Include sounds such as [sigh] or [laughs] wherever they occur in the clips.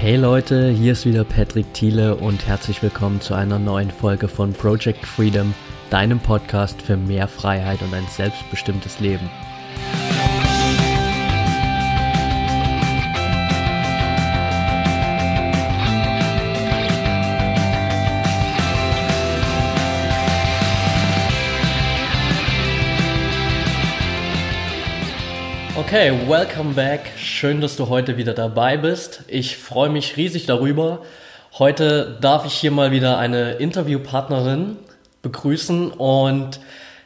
Hey Leute, hier ist wieder Patrick Thiele und herzlich willkommen zu einer neuen Folge von Project Freedom, deinem Podcast für mehr Freiheit und ein selbstbestimmtes Leben. Okay, welcome back. Schön, dass du heute wieder dabei bist. Ich freue mich riesig darüber. Heute darf ich hier mal wieder eine Interviewpartnerin begrüßen und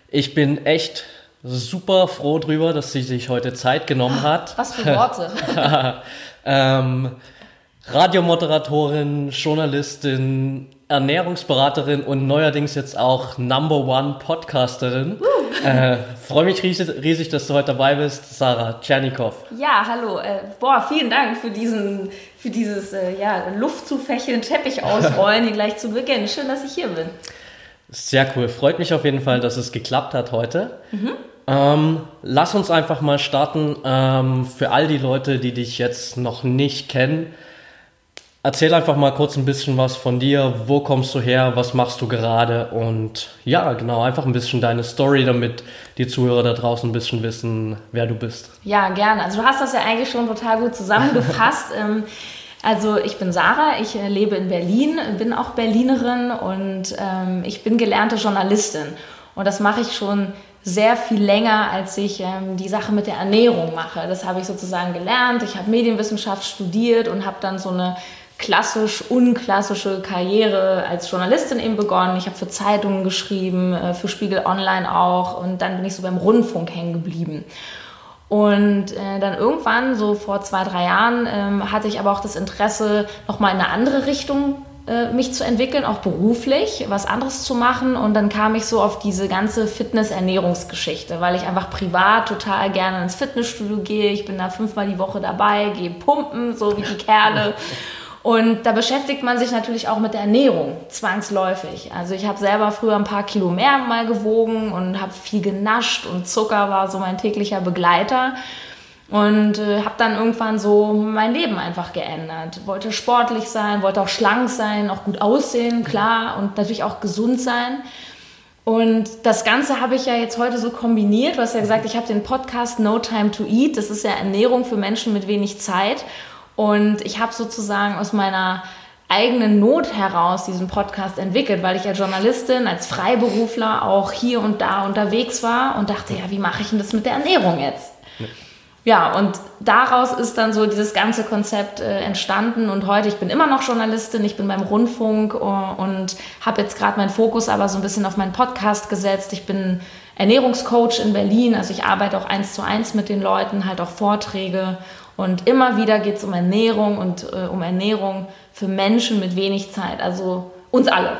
ich bin echt super froh drüber, dass sie sich heute Zeit genommen hat. Was für Worte. [laughs] ähm, Radiomoderatorin, Journalistin, Ernährungsberaterin und neuerdings jetzt auch Number One Podcasterin. Äh, Freue mich riesig, riesig, dass du heute dabei bist, Sarah Tschernikow. Ja, hallo. Äh, boah, vielen Dank für diesen, für dieses äh, ja, Luft zu fächeln, Teppich [laughs] ausrollen hier gleich zu Beginn. Schön, dass ich hier bin. Sehr cool. Freut mich auf jeden Fall, dass es geklappt hat heute. Mhm. Ähm, lass uns einfach mal starten. Ähm, für all die Leute, die dich jetzt noch nicht kennen, Erzähl einfach mal kurz ein bisschen was von dir. Wo kommst du her? Was machst du gerade? Und ja, genau, einfach ein bisschen deine Story, damit die Zuhörer da draußen ein bisschen wissen, wer du bist. Ja, gerne. Also du hast das ja eigentlich schon total gut zusammengefasst. [laughs] Ähm, also ich bin Sarah, ich äh, lebe in Berlin, bin auch Berlinerin und ähm, ich bin gelernte Journalistin. Und das mache ich schon sehr viel länger, als ich ähm, die Sache mit der Ernährung mache. Das habe ich sozusagen gelernt. Ich habe Medienwissenschaft studiert und habe dann so eine klassisch unklassische Karriere als Journalistin eben begonnen. Ich habe für Zeitungen geschrieben, äh, für Spiegel Online auch und dann bin ich so beim Rundfunk hängen geblieben. Und äh, dann irgendwann, so vor zwei, drei Jahren, ähm, hatte ich aber auch das Interesse, nochmal in eine andere Richtung äh, mich zu entwickeln, auch beruflich, was anderes zu machen. Und dann kam ich so auf diese ganze Fitness-Ernährungsgeschichte, weil ich einfach privat total gerne ins Fitnessstudio gehe. Ich bin da fünfmal die Woche dabei, gehe pumpen, so wie die Kerle. [laughs] Und da beschäftigt man sich natürlich auch mit der Ernährung, zwangsläufig. Also ich habe selber früher ein paar Kilo mehr mal gewogen und habe viel genascht und Zucker war so mein täglicher Begleiter. Und äh, habe dann irgendwann so mein Leben einfach geändert. Wollte sportlich sein, wollte auch schlank sein, auch gut aussehen, klar, und natürlich auch gesund sein. Und das Ganze habe ich ja jetzt heute so kombiniert. Du hast ja gesagt, ich habe den Podcast No Time to Eat. Das ist ja Ernährung für Menschen mit wenig Zeit. Und ich habe sozusagen aus meiner eigenen Not heraus diesen Podcast entwickelt, weil ich als Journalistin, als Freiberufler auch hier und da unterwegs war und dachte, ja, wie mache ich denn das mit der Ernährung jetzt? Ja. Und daraus ist dann so dieses ganze Konzept äh, entstanden und heute, ich bin immer noch Journalistin, ich bin beim Rundfunk uh, und habe jetzt gerade meinen Fokus aber so ein bisschen auf meinen Podcast gesetzt. Ich bin Ernährungscoach in Berlin, also ich arbeite auch eins zu eins mit den Leuten, halt auch Vorträge und immer wieder geht es um Ernährung und äh, um Ernährung für Menschen mit wenig Zeit, also uns alle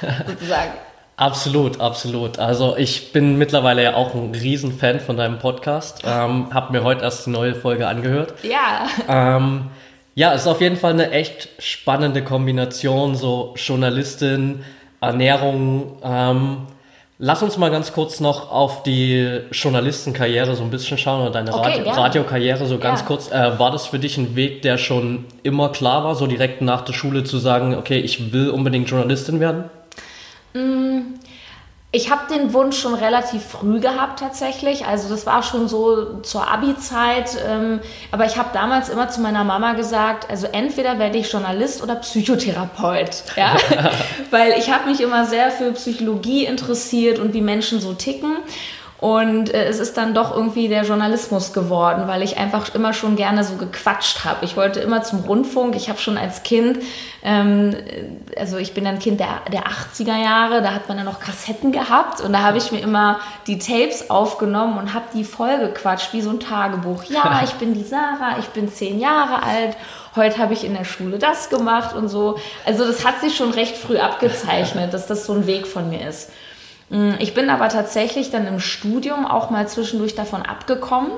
[laughs] sozusagen. Absolut, absolut. Also ich bin mittlerweile ja auch ein Riesenfan von deinem Podcast. Ähm, hab mir heute erst die neue Folge angehört. Ja. Ähm, ja, ist auf jeden Fall eine echt spannende Kombination, so Journalistin, Ernährung. Ähm, Lass uns mal ganz kurz noch auf die Journalistenkarriere so ein bisschen schauen oder deine okay, Radio Radiokarriere so ganz ja. kurz. Äh, war das für dich ein Weg, der schon immer klar war, so direkt nach der Schule zu sagen, okay, ich will unbedingt Journalistin werden? Mm, ich habe den Wunsch schon relativ früh gehabt tatsächlich. Also das war schon so zur Abi-Zeit. Ähm, aber ich habe damals immer zu meiner Mama gesagt, also entweder werde ich Journalist oder Psychotherapeut. Ja? [laughs] Weil ich habe mich immer sehr für Psychologie interessiert und wie Menschen so ticken. Und äh, es ist dann doch irgendwie der Journalismus geworden, weil ich einfach immer schon gerne so gequatscht habe. Ich wollte immer zum Rundfunk. Ich habe schon als Kind, ähm, also ich bin ein Kind der, der 80er Jahre, da hat man ja noch Kassetten gehabt und da habe ich mir immer die Tapes aufgenommen und habe die voll gequatscht, wie so ein Tagebuch. Ja, [laughs] ich bin die Sarah, ich bin zehn Jahre alt heute habe ich in der Schule das gemacht und so. Also das hat sich schon recht früh abgezeichnet, dass das so ein Weg von mir ist. Mm, ich bin aber tatsächlich dann im Studium auch mal zwischendurch davon abgekommen,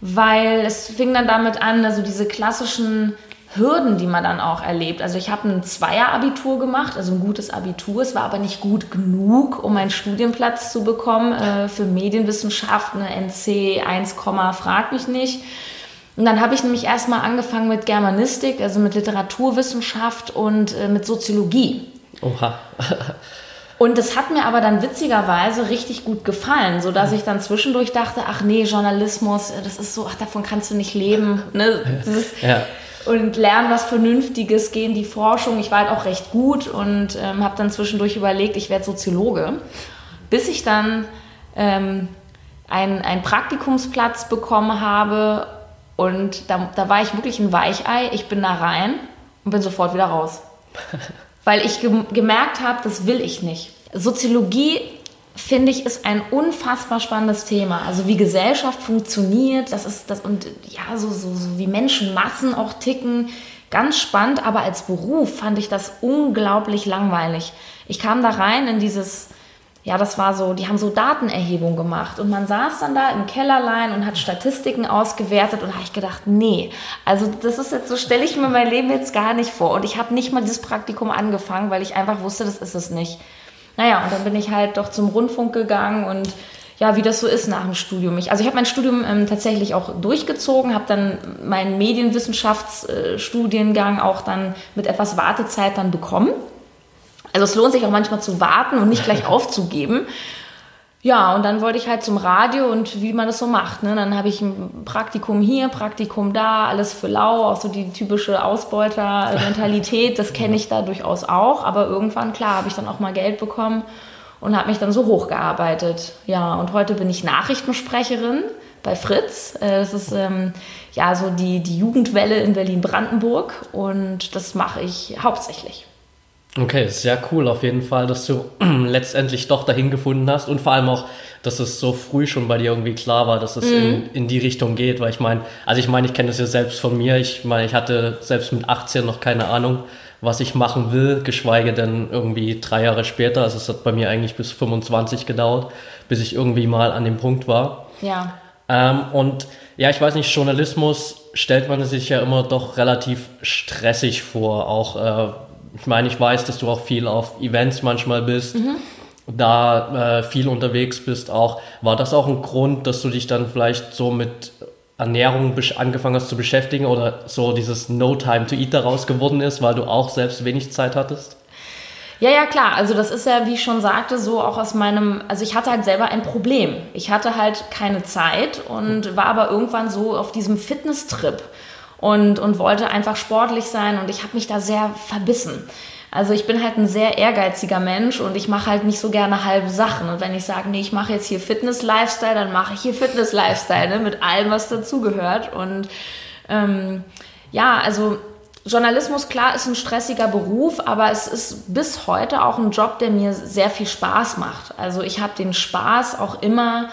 weil es fing dann damit an, also diese klassischen Hürden, die man dann auch erlebt. Also ich habe ein Zweier-Abitur gemacht, also ein gutes Abitur. Es war aber nicht gut genug, um einen Studienplatz zu bekommen äh, für Medienwissenschaft, eine NC 1, frag mich nicht. Und dann habe ich nämlich erstmal angefangen mit Germanistik, also mit Literaturwissenschaft und äh, mit Soziologie. Oha. [laughs] Und das hat mir aber dann witzigerweise richtig gut gefallen, sodass ich dann zwischendurch dachte, ach nee, Journalismus, äh, das ist so, ach, davon kannst du nicht leben. Ne? Ist, ja. Und lernen was Vernünftiges, gehen die Forschung. Ich war halt auch recht gut und ähm, habe dann zwischendurch überlegt, ich werde Soziologe. Bis ich dann ähm, einen Praktikumsplatz bekommen habe und da, da war ich wirklich ein Weichei. Ich bin da rein und bin sofort wieder raus. [laughs] Weil ich ge gemerkt habe, das will ich nicht. Soziologie, finde ich, ist ein unfassbar spannendes Thema. Also wie Gesellschaft funktioniert, das ist das und ja, so, so, so wie Menschenmassen auch ticken. Ganz spannend, aber als Beruf fand ich das unglaublich langweilig. Ich kam da rein in dieses ja, das war so, die haben so Datenerhebung gemacht und man saß dann da im Kellerlein und hat Statistiken ausgewertet und habe ich gedacht, nee, also das ist jetzt so, stelle ich mir mein Leben jetzt gar nicht vor und ich habe nicht mal dieses Praktikum angefangen, weil ich einfach wusste, das ist es nicht. Naja, und dann bin ich halt doch zum Rundfunk gegangen und ja, wie das so ist nach dem Studium. Ich, also ich habe mein Studium ähm, tatsächlich auch durchgezogen, habe dann meinen Medienwissenschaftsstudiengang auch dann mit etwas Wartezeit dann bekommen also es lohnt sich auch manchmal zu warten und nicht gleich [laughs] aufzugeben. Ja, und dann wollte ich halt zum Radio und wie man das so macht. Ne? Dann habe ich ein Praktikum hier, Praktikum da, alles für lau, auch so die typische Ausbeuter-Mentalität, das kenne ich da durchaus auch. Aber irgendwann, klar, habe ich dann auch mal Geld bekommen und habe mich dann so hochgearbeitet. Ja, und heute bin ich Nachrichtensprecherin bei Fritz. Äh, das ist ähm, ja so die, die Jugendwelle in Berlin-Brandenburg und das mache ich hauptsächlich. Okay, sehr cool auf jeden Fall, dass du [clears throat] letztendlich doch dahin gefunden hast und vor allem auch, dass es so früh schon bei dir irgendwie klar war, dass es mhm. in, in die Richtung geht, weil ich meine, also ich meine, ich kenne das ja selbst von mir, ich meine, ich hatte selbst mit 18 noch keine Ahnung, was ich machen will, geschweige denn irgendwie drei Jahre später, also es hat bei mir eigentlich bis 25 gedauert, bis ich irgendwie mal an dem Punkt war. Ja. Ähm, und ja, ich weiß nicht, Journalismus stellt man sich ja immer doch relativ stressig vor, auch äh, ich meine, ich weiß, dass du auch viel auf Events manchmal bist, mhm. da äh, viel unterwegs bist auch. War das auch ein Grund, dass du dich dann vielleicht so mit Ernährung angefangen hast zu beschäftigen oder so dieses No Time to Eat daraus geworden ist, weil du auch selbst wenig Zeit hattest? Ja, ja, klar. Also das ist ja, wie ich schon sagte, so auch aus meinem, also ich hatte halt selber ein Problem. Ich hatte halt keine Zeit und war aber irgendwann so auf diesem Fitness-Trip und, und wollte einfach sportlich sein und ich habe mich da sehr verbissen. Also ich bin halt ein sehr ehrgeiziger Mensch und ich mache halt nicht so gerne halbe Sachen. Und wenn ich sage, nee, ich mache jetzt hier Fitness-Lifestyle, dann mache ich hier Fitness-Lifestyle ne, mit allem, was dazugehört. Und ähm, ja, also Journalismus, klar, ist ein stressiger Beruf, aber es ist bis heute auch ein Job, der mir sehr viel Spaß macht. Also ich habe den Spaß auch immer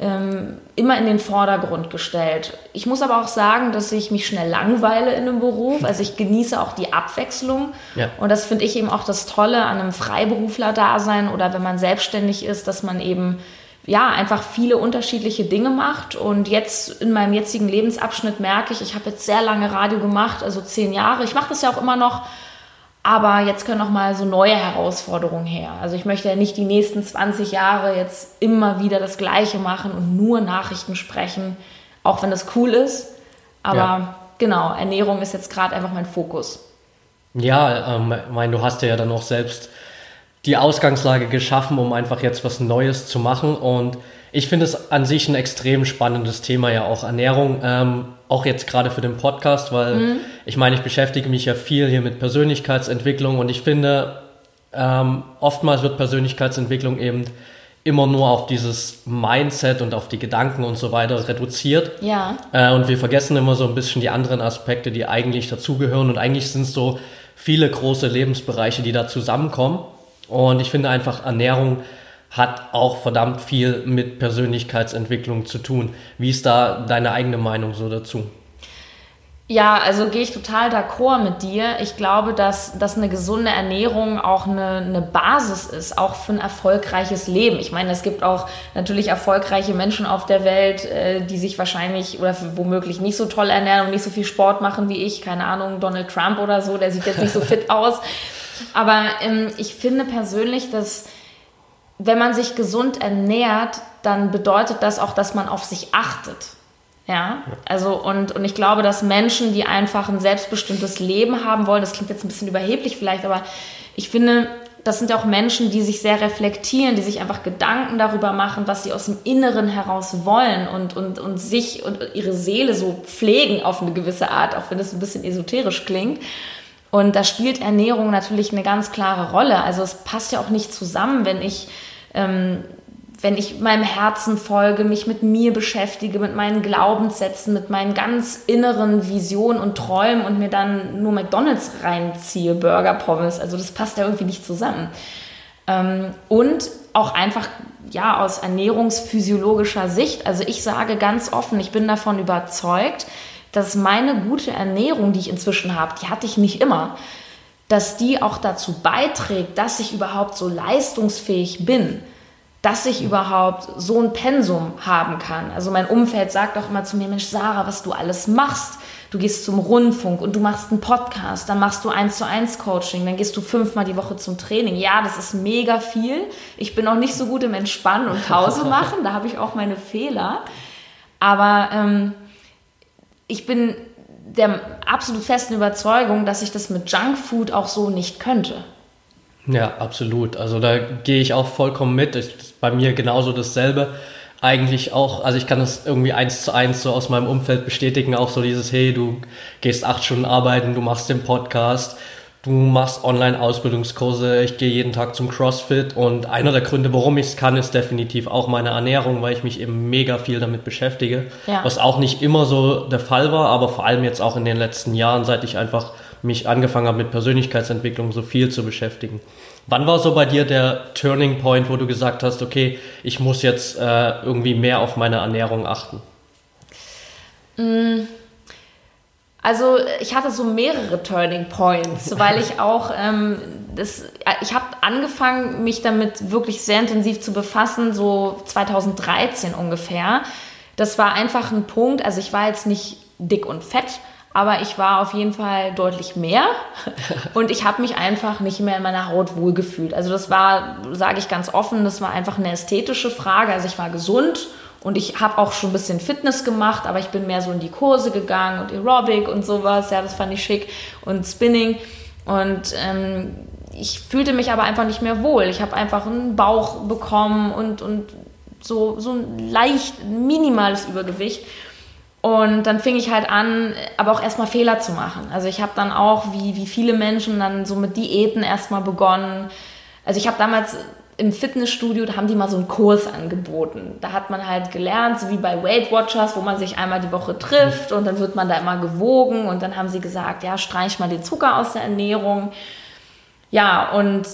ähm, immer in den Vordergrund gestellt. Ich muss aber auch sagen, dass ich mich schnell langweile in einem Beruf. Also ich genieße auch die Abwechslung. Ja. Und das finde ich eben auch das Tolle an einem Freiberufler-Dasein oder wenn man selbstständig ist, dass man eben ja, einfach viele unterschiedliche Dinge macht. Und jetzt in meinem jetzigen Lebensabschnitt merke ich, ich habe jetzt sehr lange Radio gemacht, also zehn Jahre. Ich mache das ja auch immer noch aber jetzt können auch mal so neue Herausforderungen her. Also ich möchte ja nicht die nächsten 20 Jahre jetzt immer wieder das Gleiche machen und nur Nachrichten sprechen, auch wenn das cool ist. Aber ja. genau, Ernährung ist jetzt gerade einfach mein Fokus. Ja, ähm, ich meine, du hast ja dann auch selbst die Ausgangslage geschaffen, um einfach jetzt was Neues zu machen. Und ich finde es an sich ein extrem spannendes Thema, ja auch Ernährung. Ähm, auch jetzt gerade für den Podcast, weil mhm. ich meine, ich beschäftige mich ja viel hier mit Persönlichkeitsentwicklung und ich finde, ähm, oftmals wird Persönlichkeitsentwicklung eben immer nur auf dieses Mindset und auf die Gedanken und so weiter reduziert. Ja. Äh, und wir vergessen immer so ein bisschen die anderen Aspekte, die eigentlich dazugehören. Und eigentlich sind es so viele große Lebensbereiche, die da zusammenkommen. Und ich finde einfach Ernährung hat auch verdammt viel mit Persönlichkeitsentwicklung zu tun. Wie ist da deine eigene Meinung so dazu? Ja, also gehe ich total d'accord mit dir. Ich glaube, dass, dass eine gesunde Ernährung auch eine, eine Basis ist, auch für ein erfolgreiches Leben. Ich meine, es gibt auch natürlich erfolgreiche Menschen auf der Welt, äh, die sich wahrscheinlich oder womöglich nicht so toll ernähren und nicht so viel Sport machen wie ich. Keine Ahnung, Donald Trump oder so, der sieht jetzt nicht so fit [laughs] aus. Aber ähm, ich finde persönlich, dass wenn man sich gesund ernährt, dann bedeutet das auch, dass man auf sich achtet. Ja, also und, und ich glaube, dass Menschen, die einfach ein selbstbestimmtes Leben haben wollen, das klingt jetzt ein bisschen überheblich vielleicht, aber ich finde, das sind ja auch Menschen, die sich sehr reflektieren, die sich einfach Gedanken darüber machen, was sie aus dem Inneren heraus wollen und, und, und sich und ihre Seele so pflegen auf eine gewisse Art, auch wenn das ein bisschen esoterisch klingt. Und da spielt Ernährung natürlich eine ganz klare Rolle. Also es passt ja auch nicht zusammen, wenn ich ähm, wenn ich meinem Herzen folge, mich mit mir beschäftige, mit meinen Glaubenssätzen, mit meinen ganz inneren Visionen und Träumen und mir dann nur McDonalds reinziehe, Burger, Pommes. Also das passt ja irgendwie nicht zusammen. Ähm, und auch einfach ja aus ernährungsphysiologischer Sicht. Also ich sage ganz offen, ich bin davon überzeugt, dass meine gute Ernährung, die ich inzwischen habe, die hatte ich nicht immer, dass die auch dazu beiträgt, dass ich überhaupt so leistungsfähig bin dass ich überhaupt so ein Pensum haben kann. Also mein Umfeld sagt auch immer zu mir, Mensch, Sarah, was du alles machst. Du gehst zum Rundfunk und du machst einen Podcast, dann machst du eins zu eins Coaching, dann gehst du fünfmal die Woche zum Training. Ja, das ist mega viel. Ich bin auch nicht so gut im Entspannen und Pause machen, da habe ich auch meine Fehler. Aber ähm, ich bin der absolut festen Überzeugung, dass ich das mit Junkfood auch so nicht könnte. Ja, absolut. Also da gehe ich auch vollkommen mit. Ich, bei mir genauso dasselbe. Eigentlich auch, also ich kann das irgendwie eins zu eins so aus meinem Umfeld bestätigen, auch so dieses, hey, du gehst acht Stunden arbeiten, du machst den Podcast, du machst Online-Ausbildungskurse, ich gehe jeden Tag zum CrossFit und einer der Gründe, warum ich es kann, ist definitiv auch meine Ernährung, weil ich mich eben mega viel damit beschäftige, ja. was auch nicht immer so der Fall war, aber vor allem jetzt auch in den letzten Jahren, seit ich einfach mich angefangen habe mit Persönlichkeitsentwicklung so viel zu beschäftigen. Wann war so bei dir der Turning Point, wo du gesagt hast, okay, ich muss jetzt äh, irgendwie mehr auf meine Ernährung achten? Mm. Also ich hatte so mehrere Turning Points, [laughs] weil ich auch ähm, das, ich habe angefangen, mich damit wirklich sehr intensiv zu befassen, so 2013 ungefähr. Das war einfach ein Punkt, also ich war jetzt nicht dick und fett, aber ich war auf jeden Fall deutlich mehr [laughs] und ich habe mich einfach nicht mehr in meiner Haut wohlgefühlt. Also das war, sage ich ganz offen, das war einfach eine ästhetische Frage. Also ich war gesund und ich habe auch schon ein bisschen Fitness gemacht, aber ich bin mehr so in die Kurse gegangen und Aerobic und sowas. Ja, das fand ich schick und Spinning und ähm, ich fühlte mich aber einfach nicht mehr wohl. Ich habe einfach einen Bauch bekommen und, und so, so ein leicht minimales Übergewicht. Und dann fing ich halt an, aber auch erstmal Fehler zu machen. Also ich habe dann auch, wie, wie viele Menschen, dann so mit Diäten erstmal begonnen. Also ich habe damals im Fitnessstudio, da haben die mal so einen Kurs angeboten. Da hat man halt gelernt, so wie bei Weight Watchers, wo man sich einmal die Woche trifft und dann wird man da immer gewogen und dann haben sie gesagt, ja, streich mal den Zucker aus der Ernährung. Ja, und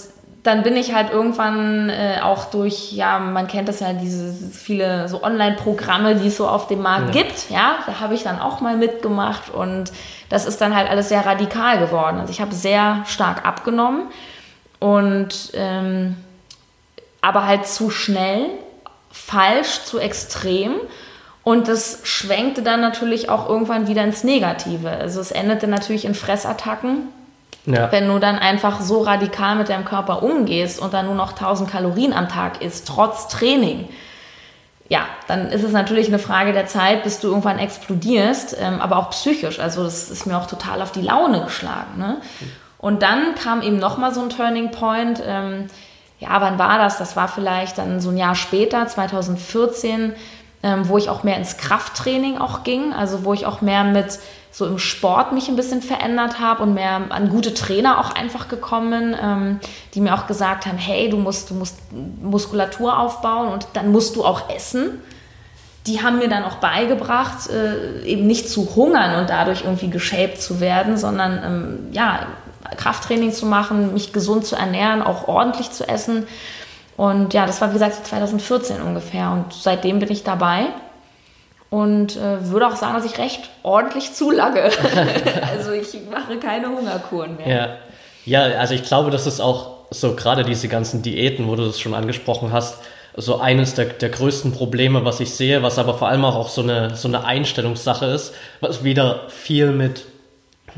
dann bin ich halt irgendwann äh, auch durch, ja, man kennt das ja, diese viele so Online-Programme, die es so auf dem Markt ja. gibt, ja, da habe ich dann auch mal mitgemacht und das ist dann halt alles sehr radikal geworden. Also ich habe sehr stark abgenommen und ähm, aber halt zu schnell, falsch, zu extrem. Und das schwenkte dann natürlich auch irgendwann wieder ins Negative. Also es endete natürlich in Fressattacken ja. Wenn du dann einfach so radikal mit deinem Körper umgehst und dann nur noch 1000 Kalorien am Tag isst, trotz Training, ja, dann ist es natürlich eine Frage der Zeit, bis du irgendwann explodierst, ähm, aber auch psychisch. Also das ist mir auch total auf die Laune geschlagen. Ne? Und dann kam eben nochmal so ein Turning Point. Ähm, ja, wann war das? Das war vielleicht dann so ein Jahr später, 2014, ähm, wo ich auch mehr ins Krafttraining auch ging. Also wo ich auch mehr mit so im Sport mich ein bisschen verändert habe und mehr an gute Trainer auch einfach gekommen, ähm, die mir auch gesagt haben, hey, du musst, du musst Muskulatur aufbauen und dann musst du auch essen. Die haben mir dann auch beigebracht, äh, eben nicht zu hungern und dadurch irgendwie geshaped zu werden, sondern ähm, ja, Krafttraining zu machen, mich gesund zu ernähren, auch ordentlich zu essen. Und ja, das war wie gesagt 2014 ungefähr und seitdem bin ich dabei und äh, würde auch sagen, dass ich recht ordentlich zulage. [laughs] also ich mache keine Hungerkuren mehr. Ja. ja, also ich glaube, das ist auch so gerade diese ganzen Diäten, wo du das schon angesprochen hast, so eines der, der größten Probleme, was ich sehe, was aber vor allem auch so eine, so eine Einstellungssache ist, was wieder viel mit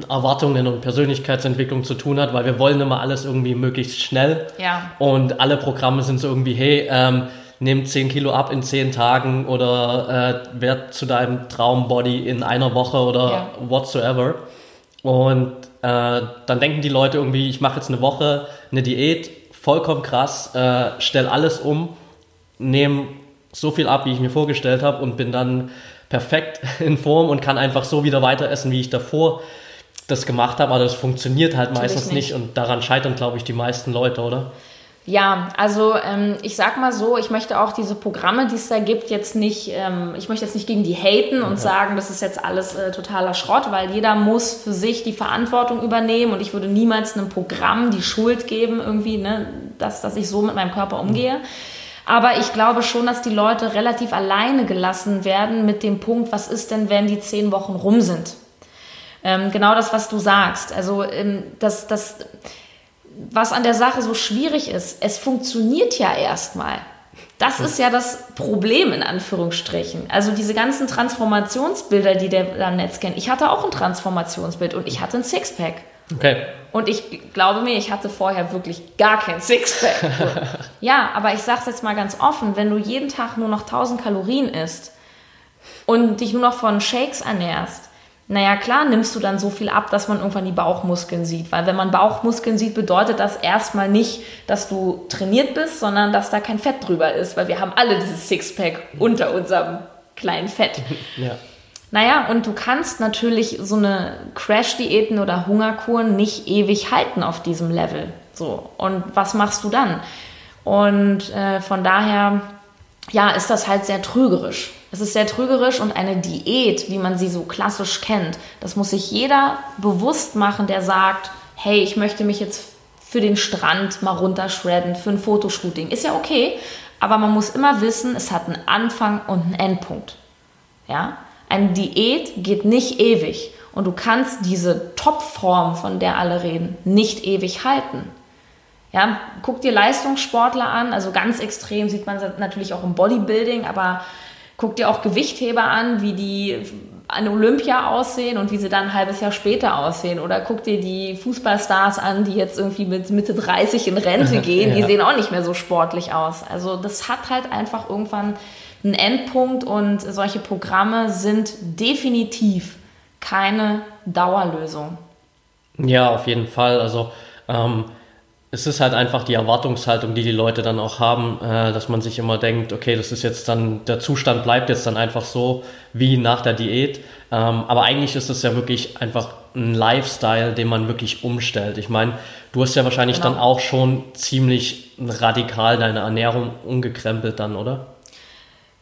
Erwartungen und Persönlichkeitsentwicklung zu tun hat, weil wir wollen immer alles irgendwie möglichst schnell. Ja. Und alle Programme sind so irgendwie, hey, ähm, nimm 10 Kilo ab in 10 Tagen oder äh, werd zu deinem Traumbody in einer Woche oder ja. whatsoever. Und äh, dann denken die Leute irgendwie, ich mache jetzt eine Woche eine Diät, vollkommen krass, äh, stell alles um, nehme so viel ab, wie ich mir vorgestellt habe und bin dann perfekt [laughs] in Form und kann einfach so wieder weiter essen, wie ich davor das gemacht habe. Aber das funktioniert halt Natürlich meistens nicht. nicht und daran scheitern, glaube ich, die meisten Leute, oder? Ja, also ähm, ich sag mal so, ich möchte auch diese Programme, die es da gibt, jetzt nicht, ähm, ich möchte jetzt nicht gegen die haten und sagen, das ist jetzt alles äh, totaler Schrott, weil jeder muss für sich die Verantwortung übernehmen und ich würde niemals einem Programm die Schuld geben, irgendwie, ne, dass, dass ich so mit meinem Körper umgehe. Mhm. Aber ich glaube schon, dass die Leute relativ alleine gelassen werden mit dem Punkt, was ist denn, wenn die zehn Wochen rum sind? Ähm, genau das, was du sagst. Also ähm, das, das was an der Sache so schwierig ist, es funktioniert ja erstmal. Das ist ja das Problem in Anführungsstrichen. Also diese ganzen Transformationsbilder, die der am Netz kennt. Ich hatte auch ein Transformationsbild und ich hatte ein Sixpack. Okay. Und ich glaube mir, ich hatte vorher wirklich gar kein Sixpack. [laughs] ja, aber ich sage es jetzt mal ganz offen, wenn du jeden Tag nur noch 1000 Kalorien isst und dich nur noch von Shakes ernährst, naja, klar nimmst du dann so viel ab, dass man irgendwann die Bauchmuskeln sieht. Weil wenn man Bauchmuskeln sieht, bedeutet das erstmal nicht, dass du trainiert bist, sondern dass da kein Fett drüber ist. Weil wir haben alle dieses Sixpack unter unserem kleinen Fett. [laughs] Ja. Naja, und du kannst natürlich so eine Crash-Diäten oder Hungerkuren nicht ewig halten auf diesem Level. So, und was machst du dann? Und äh, von daher, ja, ist das halt sehr trügerisch. Es ist sehr trügerisch und eine Diät, wie man sie so klassisch kennt, das muss sich jeder bewusst machen, der sagt, hey, ich möchte mich jetzt für den Strand mal runterschredden, für ein Fotoshooting. Ist ja okay, aber man muss immer wissen, es hat einen Anfang und einen Endpunkt. Ja? Eine Diät geht nicht ewig und du kannst diese Topform, von der alle reden, nicht ewig halten. Ja, guck dir Leistungssportler an, also ganz extrem sieht man natürlich auch im Bodybuilding, aber guck dir auch Gewichtheber an, wie die an Olympia aussehen und wie sie dann ein halbes Jahr später aussehen. Oder guck dir die Fußballstars an, die jetzt irgendwie mit Mitte 30 in Rente [laughs] gehen. ja. Die sehen auch nicht mehr so sportlich aus. Also das hat halt einfach irgendwann einen Endpunkt und solche Programme sind definitiv keine Dauerlösung. Ja, auf jeden Fall. Also ähm, es ist halt einfach die Erwartungshaltung, die die Leute dann auch haben, äh, dass man sich immer denkt, okay, das ist jetzt dann, der Zustand bleibt jetzt dann einfach so wie nach der Diät. Ähm, aber eigentlich ist es ja wirklich einfach ein Lifestyle, den man wirklich umstellt. Ich meine, du hast ja wahrscheinlich genau. dann auch schon ziemlich radikal deine Ernährung umgekrempelt dann, oder?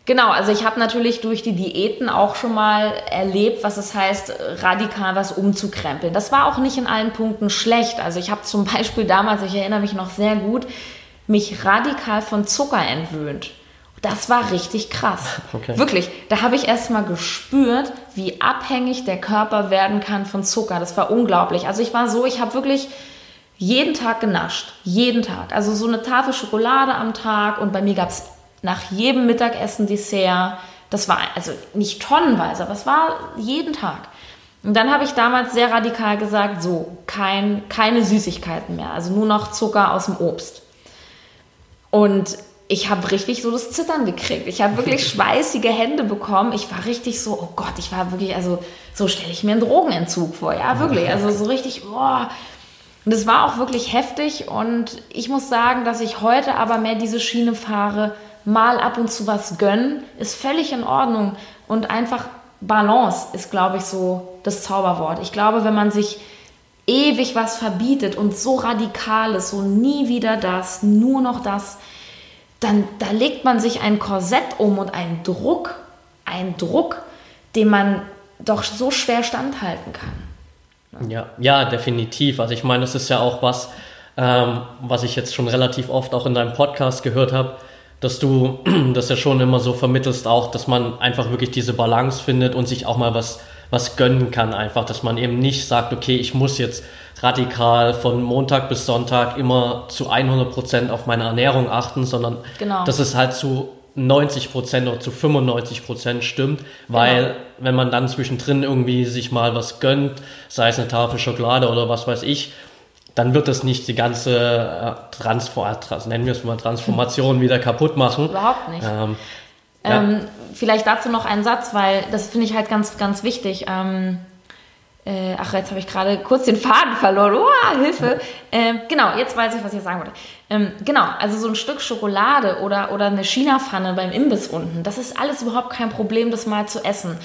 Genau, also ich habe natürlich durch die Diäten auch schon mal erlebt, was es heißt, radikal was umzukrempeln. Das war auch nicht in allen Punkten schlecht. Also ich habe zum Beispiel damals, ich erinnere mich noch sehr gut, mich radikal von Zucker entwöhnt. Das war richtig krass. Okay. Wirklich, da habe ich erst mal gespürt, wie abhängig der Körper werden kann von Zucker. Das war unglaublich. Also ich war so, ich habe wirklich jeden Tag genascht. Jeden Tag. Also so eine Tafel Schokolade am Tag und bei mir gab es nach jedem Mittagessen Dessert. Das war also nicht tonnenweise, aber es war jeden Tag. Und dann habe ich damals sehr radikal gesagt, so, kein, keine Süßigkeiten mehr, also nur noch Zucker aus dem Obst. Und ich habe richtig so das Zittern gekriegt. Ich habe wirklich [laughs] schweißige Hände bekommen. Ich war richtig so, oh Gott, ich war wirklich, also so stelle ich mir einen Drogenentzug vor. Ja, wirklich. Also so richtig, boah. Und es war auch wirklich heftig. Und ich muss sagen, dass ich heute aber mehr diese Schiene fahre, mal ab und zu was gönnen, ist völlig in Ordnung. Und einfach Balance ist, glaube ich, so das Zauberwort. Ich glaube, wenn man sich ewig was verbietet und so radikal ist, so nie wieder das, nur noch das, dann da legt man sich ein Korsett um und einen Druck, einen Druck, den man doch so schwer standhalten kann. Ja, ja, definitiv. Also ich meine, das ist ja auch was, ähm, was ich jetzt schon relativ oft auch in deinem Podcast gehört habe, dass du [clears throat] das ja schon immer so vermittelst auch, dass man einfach wirklich diese Balance findet und sich auch mal was, was gönnen kann einfach, dass man eben nicht sagt, okay, ich muss jetzt radikal von Montag bis Sonntag immer zu 100 Prozent auf meine Ernährung achten, sondern genau. dass es halt zu 90 Prozent oder zu 95 Prozent stimmt, weil genau. wenn man dann zwischendrin irgendwie sich mal was gönnt, sei es eine Tafel Schokolade oder was weiß ich, dann wird es nicht die ganze äh, Transform nennen wir es mal Transformation [laughs] wieder kaputt machen. Überhaupt nicht. Ähm, ja. ähm, vielleicht dazu noch einen Satz, weil das finde ich halt ganz, ganz wichtig. Ähm, äh, ach, jetzt habe ich gerade kurz den Faden verloren. Oh, Hilfe. Ähm, genau, jetzt weiß ich, was ich sagen wollte. Ähm, genau, also so ein Stück Schokolade oder, oder eine China-Pfanne beim Imbiss unten, das ist alles überhaupt kein Problem, das mal zu essen.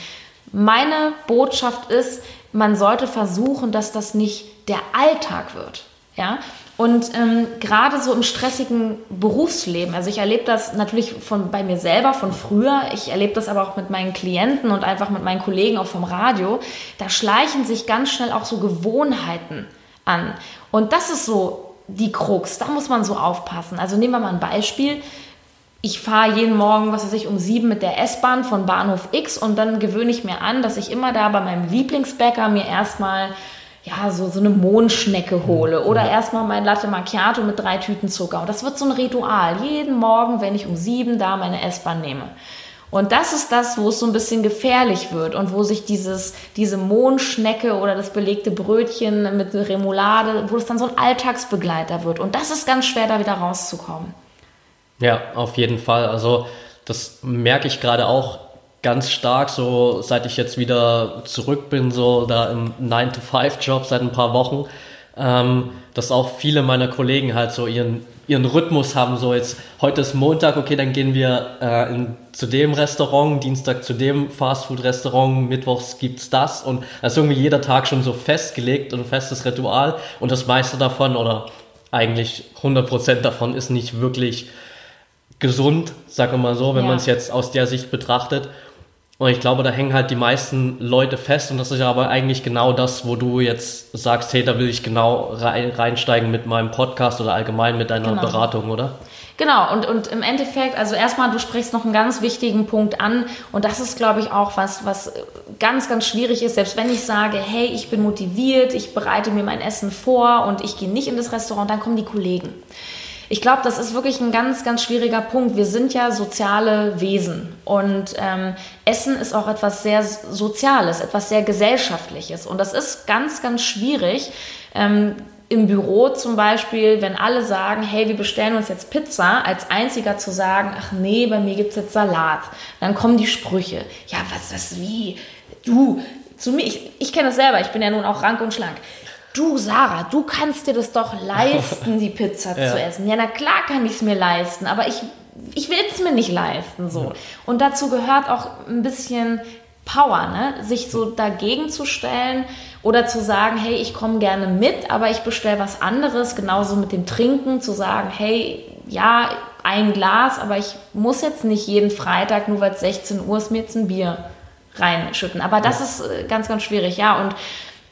Meine Botschaft ist, man sollte versuchen, dass das nicht der Alltag wird. Ja? Und ähm, gerade so im stressigen Berufsleben, also ich erlebe das natürlich von, bei mir selber von früher, ich erlebe das aber auch mit meinen Klienten und einfach mit meinen Kollegen auch vom Radio, da schleichen sich ganz schnell auch so Gewohnheiten an. Und das ist so die Krux, da muss man so aufpassen. Also nehmen wir mal ein Beispiel. Ich fahre jeden Morgen, was weiß ich, um sieben mit der S-Bahn von Bahnhof X und dann gewöhne ich mir an, dass ich immer da bei meinem Lieblingsbäcker mir erstmal ja, so, so eine Mondschnecke hole oder erstmal mein Latte Macchiato mit drei Tüten Zucker. Und das wird so ein Ritual. Jeden Morgen, wenn ich um sieben da meine S-Bahn nehme. Und das ist das, wo es so ein bisschen gefährlich wird und wo sich dieses, diese Mondschnecke oder das belegte Brötchen mit Remoulade, wo es dann so ein Alltagsbegleiter wird. Und das ist ganz schwer, da wieder rauszukommen. Ja, auf jeden Fall. Also das merke ich gerade auch ganz stark, so seit ich jetzt wieder zurück bin, so da im 9-to-5-Job seit ein paar Wochen, ähm, dass auch viele meiner Kollegen halt so ihren, ihren Rhythmus haben, so jetzt, heute ist Montag, okay, dann gehen wir äh, in, zu dem Restaurant, Dienstag zu dem Fastfood-Restaurant, Mittwochs gibt's das und das ist irgendwie jeder Tag schon so festgelegt und ein festes Ritual und das meiste davon oder eigentlich 100% davon ist nicht wirklich gesund, sagen wir mal so, wenn ja. man es jetzt aus der Sicht betrachtet. Und ich glaube, da hängen halt die meisten Leute fest und das ist ja aber eigentlich genau das, wo du jetzt sagst, hey, da will ich genau reinsteigen mit meinem Podcast oder allgemein mit deiner genau. Beratung, oder? Genau, und, und im Endeffekt, also erstmal, du sprichst noch einen ganz wichtigen Punkt an und das ist, glaube ich, auch was, was ganz, ganz schwierig ist, selbst wenn ich sage, hey, ich bin motiviert, ich bereite mir mein Essen vor und ich gehe nicht in das Restaurant, dann kommen die Kollegen. Ich glaube, das ist wirklich ein ganz, ganz schwieriger Punkt. Wir sind ja soziale Wesen und ähm, Essen ist auch etwas sehr Soziales, etwas sehr Gesellschaftliches. Und das ist ganz, ganz schwierig. Ähm, im Büro zum Beispiel, wenn alle sagen, hey, wir bestellen uns jetzt Pizza, als einziger zu sagen, ach nee, bei mir gibt es jetzt Salat. Dann kommen die Sprüche. Ja, was, das, wie? Du, zu mir, ich, ich kenne das selber, ich bin ja nun auch rank und schlank du Sarah, du kannst dir das doch [laughs] leisten, die Pizza ja. zu essen. Ja, na klar kann ich es mir leisten, aber ich, ich will es mir nicht leisten. So. Ja. Und dazu gehört auch ein bisschen Power, ne? sich so dagegen zu stellen oder zu sagen, hey, ich komme gerne mit, aber ich bestelle was anderes, genauso mit dem Trinken, zu sagen, hey, ja, ein Glas, aber ich muss jetzt nicht jeden Freitag, nur weil es 16 Uhr ist, mir jetzt ein Bier reinschütten. Aber das ja. ist äh, ganz, ganz schwierig, ja. Und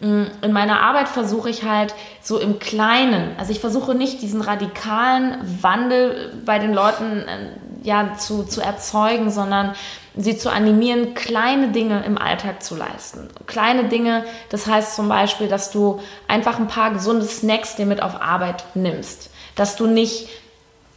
in meiner Arbeit versuche ich halt so im Kleinen, also ich versuche nicht diesen radikalen Wandel bei den Leuten äh, ja, zu, zu erzeugen, sondern sie zu animieren, kleine Dinge im Alltag zu leisten. Kleine Dinge, das heißt zum Beispiel, dass du einfach ein paar gesunde Snacks dir mit auf Arbeit nimmst. Dass du nicht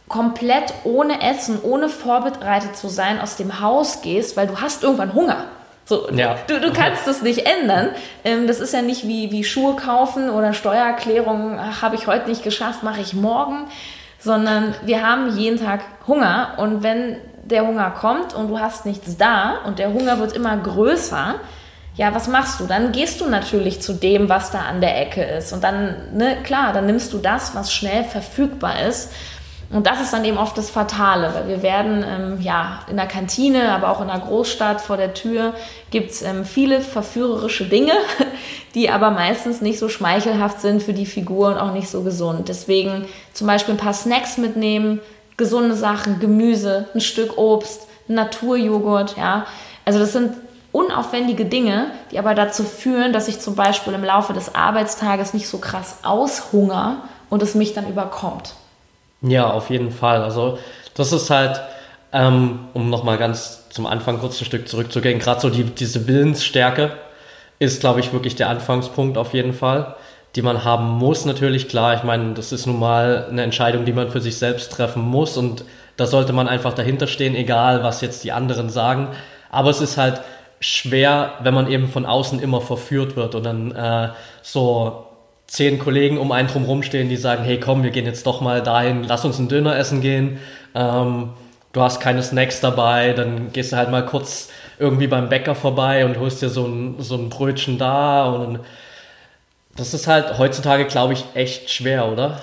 komplett ohne Essen, ohne vorbereitet zu sein aus dem Haus gehst, weil du hast irgendwann Hunger. So, ja. du, du kannst es nicht ändern. Ähm, das ist ja nicht wie, wie Schuhe kaufen oder Steuererklärung, habe ich heute nicht geschafft, mache ich morgen, sondern wir haben jeden Tag Hunger und wenn der Hunger kommt und du hast nichts da und der Hunger wird immer größer, ja, was machst du? Dann gehst du natürlich zu dem, was da an der Ecke ist. Und dann, ne, klar, dann nimmst du das, was schnell verfügbar ist. Und das ist dann eben oft das Fatale, weil wir werden ähm, ja in der Kantine, aber auch in der Großstadt vor der Tür gibt es ähm, viele verführerische Dinge, [laughs] die aber meistens nicht so schmeichelhaft sind für die Figur und auch nicht so gesund. Deswegen zum Beispiel ein paar Snacks mitnehmen, gesunde Sachen, Gemüse, ein Stück Obst, Naturjoghurt, ja. Also das sind unaufwendige Dinge, die aber dazu führen, dass ich zum Beispiel im Laufe des Arbeitstages nicht so krass aushunger und es mich dann überkommt. Ja, auf jeden Fall. Also das ist halt, ähm, um nochmal ganz zum Anfang kurz ein Stück zurückzugehen, gerade so die, diese Willensstärke ist, glaube ich, wirklich der Anfangspunkt auf jeden Fall, die man haben muss natürlich. Klar, ich meine, das ist nun mal eine Entscheidung, die man für sich selbst treffen muss und da sollte man einfach dahinter stehen, egal was jetzt die anderen sagen. Aber es ist halt schwer, wenn man eben von außen immer verführt wird und dann äh, so zehn Kollegen um einen drum stehen, die sagen, hey komm, wir gehen jetzt doch mal dahin, lass uns einen Döner essen gehen. Ähm, du hast keine Snacks dabei, dann gehst du halt mal kurz irgendwie beim Bäcker vorbei und holst dir so ein, so ein Brötchen da und das ist halt heutzutage, glaube ich, echt schwer, oder?